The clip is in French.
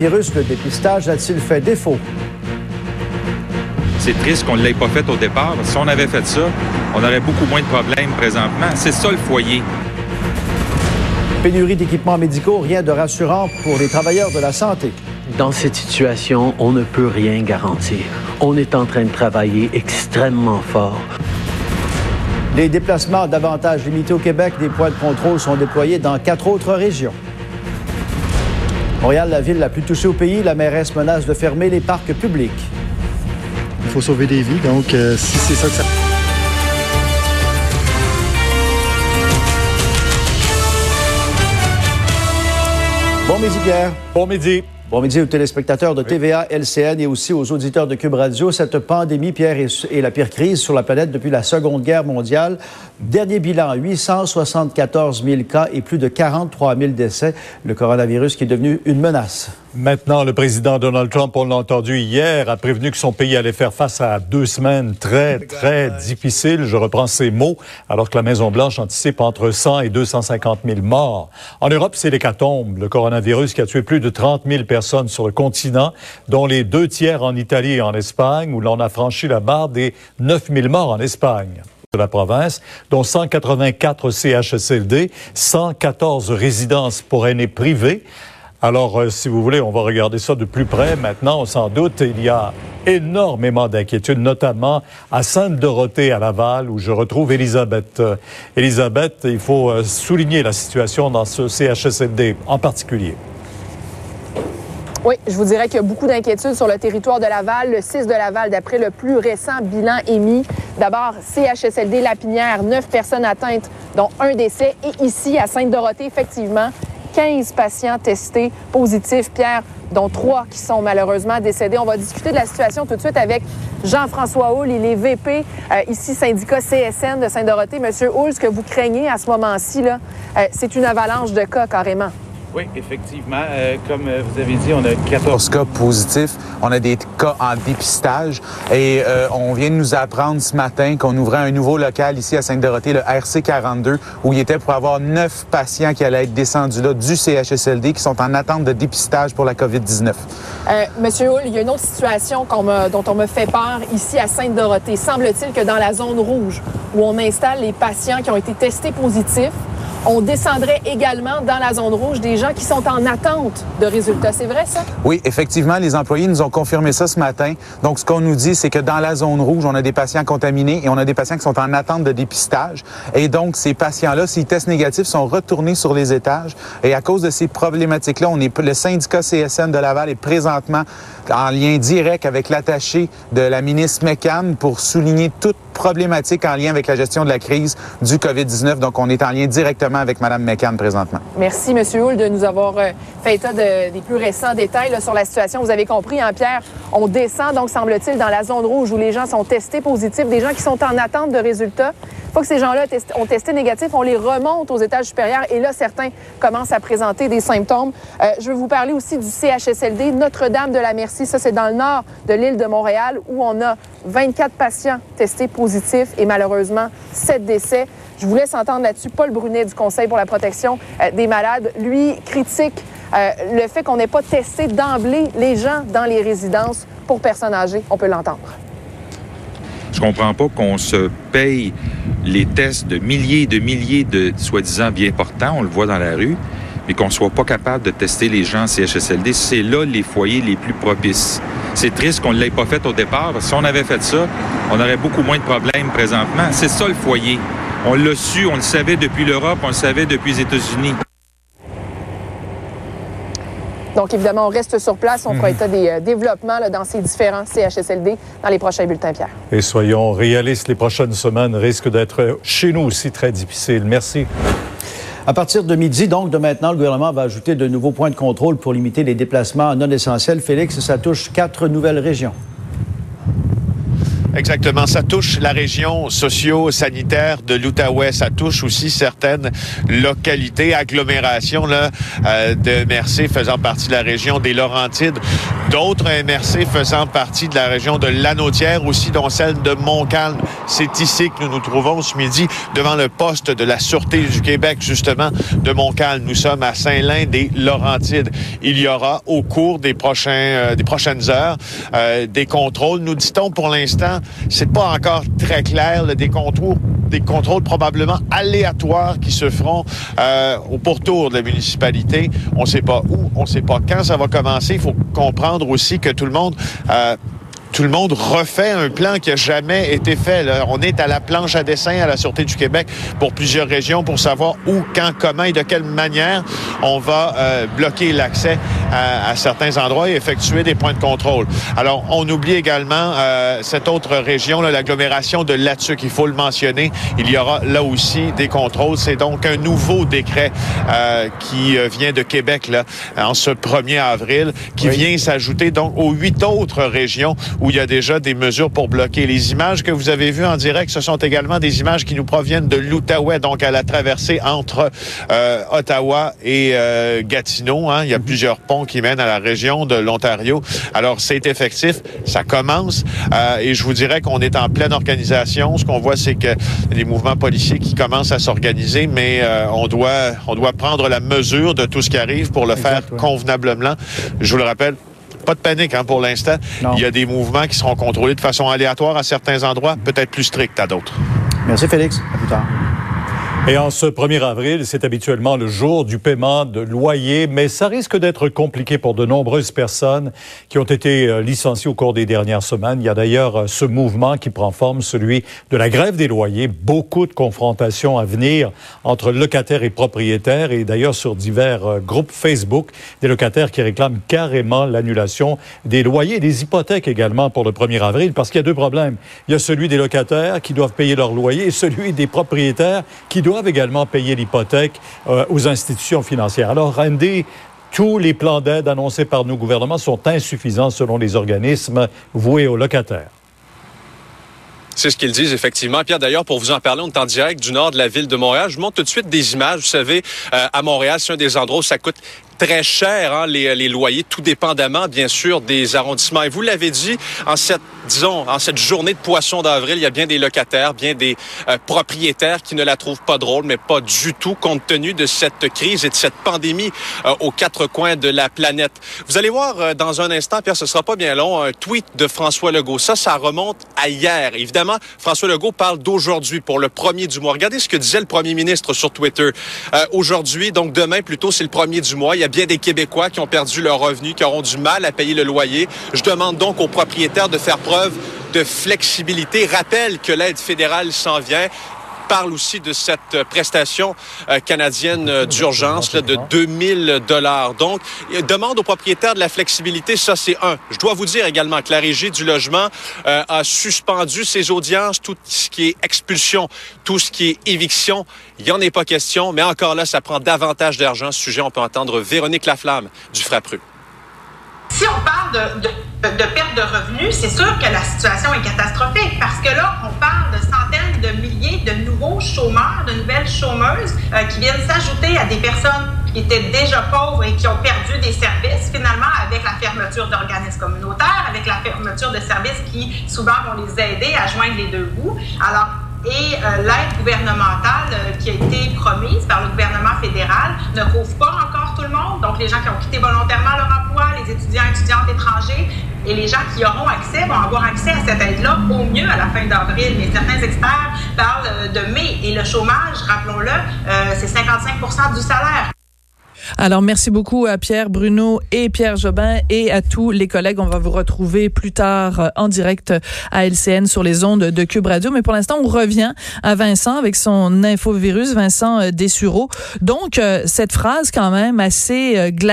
virus, le dépistage a-t-il fait défaut? C'est triste qu'on ne l'ait pas fait au départ. Si on avait fait ça, on aurait beaucoup moins de problèmes présentement. C'est ça le foyer. Pénurie d'équipements médicaux, rien de rassurant pour les travailleurs de la santé. Dans cette situation, on ne peut rien garantir. On est en train de travailler extrêmement fort. Les déplacements davantage limités au Québec, des points de contrôle sont déployés dans quatre autres régions. Montréal, la ville la plus touchée au pays, la mairesse menace de fermer les parcs publics. Il faut sauver des vies, donc euh, si c'est ça que ça... Bon midi, Pierre. Bon midi. Bon midi aux téléspectateurs de TVA, LCN et aussi aux auditeurs de Cube Radio. Cette pandémie, Pierre, est la pire crise sur la planète depuis la Seconde Guerre mondiale. Dernier bilan, 874 000 cas et plus de 43 000 décès. Le coronavirus qui est devenu une menace. Maintenant, le président Donald Trump, on l'a entendu hier, a prévenu que son pays allait faire face à deux semaines très, très difficiles. Je reprends ces mots, alors que la Maison-Blanche anticipe entre 100 et 250 000 morts. En Europe, c'est l'hécatombe, le coronavirus qui a tué plus de 30 000 personnes sur le continent, dont les deux tiers en Italie et en Espagne, où l'on a franchi la barre des 9 000 morts en Espagne de la province, dont 184 CHSLD, 114 résidences pour aînés privées. Alors, euh, si vous voulez, on va regarder ça de plus près. Maintenant, sans doute, il y a énormément d'inquiétudes, notamment à Sainte-Dorothée, à Laval, où je retrouve Elisabeth. Euh, Elisabeth, il faut euh, souligner la situation dans ce CHSLD en particulier. Oui, je vous dirais qu'il y a beaucoup d'inquiétudes sur le territoire de Laval, le 6 de Laval, d'après le plus récent bilan émis. D'abord, CHSLD Lapinière, neuf personnes atteintes, dont un décès. Et ici, à Sainte-Dorothée, effectivement, 15 patients testés positifs, Pierre, dont trois qui sont malheureusement décédés. On va discuter de la situation tout de suite avec Jean-François Hull. Il est VP, euh, ici, syndicat CSN de Sainte-Dorothée. Monsieur Hull, ce que vous craignez à ce moment-ci, euh, c'est une avalanche de cas carrément. Oui, effectivement. Euh, comme euh, vous avez dit, on a 14 cas positifs. On a des cas en dépistage. Et euh, on vient de nous apprendre ce matin qu'on ouvrait un nouveau local ici à Sainte-Dorothée, le RC42, où il était pour avoir neuf patients qui allaient être descendus là du CHSLD qui sont en attente de dépistage pour la COVID-19. Monsieur Hull, il y a une autre situation dont on me fait peur ici à Sainte-Dorothée. Semble-t-il que dans la zone rouge, où on installe les patients qui ont été testés positifs, on descendrait également dans la zone rouge des gens qui sont en attente de résultats. C'est vrai, ça? Oui, effectivement, les employés nous ont confirmé ça ce matin. Donc, ce qu'on nous dit, c'est que dans la zone rouge, on a des patients contaminés et on a des patients qui sont en attente de dépistage. Et donc, ces patients-là, s'ils testent négatifs, sont retournés sur les étages. Et à cause de ces problématiques-là, on est, le syndicat CSN de Laval est présentement en lien direct avec l'attaché de la ministre McCann pour souligner toute problématique en lien avec la gestion de la crise du COVID-19. Donc, on est en lien directement avec Mme McCann présentement. Merci, M. Hull, de nous avoir euh, fait état des plus récents détails sur la situation. Vous avez compris, hein, Pierre, on descend, donc, semble-t-il, dans la zone rouge où les gens sont testés positifs, des gens qui sont en attente de résultats. Une fois que ces gens-là ont testé négatif, on les remonte aux étages supérieurs et là, certains commencent à présenter des symptômes. Euh, je veux vous parler aussi du CHSLD Notre-Dame de la Merci. Ça, c'est dans le nord de l'île de Montréal où on a 24 patients testés positifs et malheureusement 7 décès. Je vous laisse entendre là-dessus Paul Brunet du Conseil pour la protection euh, des malades. Lui critique euh, le fait qu'on n'ait pas testé d'emblée les gens dans les résidences pour personnes âgées. On peut l'entendre. Je comprends pas qu'on se paye les tests de milliers et de milliers de soi-disant bien portants, on le voit dans la rue, mais qu'on soit pas capable de tester les gens en CHSLD. C'est là les foyers les plus propices. C'est triste qu'on ne l'ait pas fait au départ. Si on avait fait ça, on aurait beaucoup moins de problèmes présentement. C'est ça le foyer. On l'a su, on le savait depuis l'Europe, on le savait depuis les États-Unis. Donc, évidemment, on reste sur place. On fera mhm. état des euh, développements dans ces différents CHSLD dans les prochains bulletins, Pierre. Et soyons réalistes, les prochaines semaines risquent d'être chez nous aussi très difficiles. Merci. À partir de midi, donc de maintenant, le gouvernement va ajouter de nouveaux points de contrôle pour limiter les déplacements non essentiels. Félix, ça touche quatre nouvelles régions. Exactement. Ça touche la région socio-sanitaire de l'Outaouais. Ça touche aussi certaines localités, agglomérations là, euh, de MRC faisant partie de la région des Laurentides. D'autres MRC faisant partie de la région de Lanaudière, aussi dont celle de Montcalm. C'est ici que nous nous trouvons ce midi devant le poste de la Sûreté du Québec, justement, de Montcalm. Nous sommes à Saint-Lin des Laurentides. Il y aura au cours des, prochains, euh, des prochaines heures euh, des contrôles. Nous dit-on pour l'instant, c'est pas encore très clair, là, des contours des contrôles probablement aléatoires qui se feront euh, au pourtour de la municipalité. On ne sait pas où, on ne sait pas quand ça va commencer. Il faut comprendre aussi que tout le monde euh, tout le monde refait un plan qui a jamais été fait. Là. On est à la planche à dessin à la Sûreté du Québec pour plusieurs régions pour savoir où, quand, comment et de quelle manière on va euh, bloquer l'accès à, à, certains endroits et effectuer des points de contrôle. Alors, on oublie également euh, cette autre région, l'agglomération de Latuc. Il faut le mentionner. Il y aura là aussi des contrôles. C'est donc un nouveau décret euh, qui vient de Québec là, en ce 1er avril, qui oui. vient s'ajouter donc aux huit autres régions où il y a déjà des mesures pour bloquer. Les images que vous avez vues en direct, ce sont également des images qui nous proviennent de l'Outaouais, donc à la traversée entre euh, Ottawa et euh, Gatineau. Hein. Il y a plusieurs ponts qui mènent à la région de l'Ontario. Alors, c'est effectif, ça commence euh, et je vous dirais qu'on est en pleine organisation. Ce qu'on voit, c'est que les mouvements policiers qui commencent à s'organiser, mais euh, on doit on doit prendre la mesure de tout ce qui arrive pour le exact, faire ouais. convenablement. Je vous le rappelle, pas de panique hein, pour l'instant. Il y a des mouvements qui seront contrôlés de façon aléatoire à certains endroits, peut-être plus stricts à d'autres. Merci Félix. À plus tard. Et en ce 1er avril, c'est habituellement le jour du paiement de loyer, mais ça risque d'être compliqué pour de nombreuses personnes qui ont été licenciées au cours des dernières semaines. Il y a d'ailleurs ce mouvement qui prend forme, celui de la grève des loyers. Beaucoup de confrontations à venir entre locataires et propriétaires et d'ailleurs sur divers groupes Facebook, des locataires qui réclament carrément l'annulation des loyers et des hypothèques également pour le 1er avril parce qu'il y a deux problèmes. Il y a celui des locataires qui doivent payer leur loyer et celui des propriétaires qui doivent également payer l'hypothèque euh, aux institutions financières. Alors, Randy, tous les plans d'aide annoncés par nos gouvernements sont insuffisants selon les organismes voués aux locataires. C'est ce qu'ils disent, effectivement. Pierre, d'ailleurs, pour vous en parler, on est en direct du nord de la ville de Montréal. Je vous montre tout de suite des images. Vous savez, euh, à Montréal, c'est un des endroits où ça coûte très cher, hein, les, les, loyers, tout dépendamment, bien sûr, des arrondissements. Et vous l'avez dit, en cette, disons, en cette journée de poisson d'avril, il y a bien des locataires, bien des euh, propriétaires qui ne la trouvent pas drôle, mais pas du tout, compte tenu de cette crise et de cette pandémie euh, aux quatre coins de la planète. Vous allez voir euh, dans un instant, Pierre, ce sera pas bien long, un tweet de François Legault. Ça, ça remonte à hier. Évidemment, François Legault parle d'aujourd'hui pour le premier du mois. Regardez ce que disait le premier ministre sur Twitter. aujourd'hui, donc demain plutôt, c'est le premier du mois. Bien des Québécois qui ont perdu leurs revenus, qui auront du mal à payer le loyer. Je demande donc aux propriétaires de faire preuve de flexibilité. Rappelle que l'aide fédérale s'en vient parle aussi de cette prestation euh, canadienne d'urgence de 2000 dollars. Donc, demande aux propriétaires de la flexibilité, ça c'est un. Je dois vous dire également que la régie du logement euh, a suspendu ses audiences, tout ce qui est expulsion, tout ce qui est éviction. Il n'y en est pas question, mais encore là, ça prend davantage d'argent. Ce sujet, on peut entendre Véronique Laflamme du Frappru. Si on parle de, de, de, perte de revenus, c'est sûr que la situation est catastrophique parce que là, on parle de centaines chômeurs, de nouvelles chômeuses euh, qui viennent s'ajouter à des personnes qui étaient déjà pauvres et qui ont perdu des services finalement avec la fermeture d'organismes communautaires, avec la fermeture de services qui souvent vont les aider à joindre les deux bouts. Alors, et euh, l'aide gouvernementale euh, qui a été promise par le gouvernement fédéral ne couvre pas encore tout le monde. Donc, les gens qui ont quitté volontairement leur étudiantes étrangers et les gens qui auront accès vont avoir accès à cette aide-là au mieux à la fin d'avril. Mais certains experts parlent de mai et le chômage, rappelons-le, euh, c'est 55 du salaire. Alors, merci beaucoup à Pierre Bruno et Pierre Jobin et à tous les collègues. On va vous retrouver plus tard en direct à LCN sur les ondes de Cube Radio. Mais pour l'instant, on revient à Vincent avec son infovirus, Vincent Dessureau. Donc, cette phrase quand même assez glacée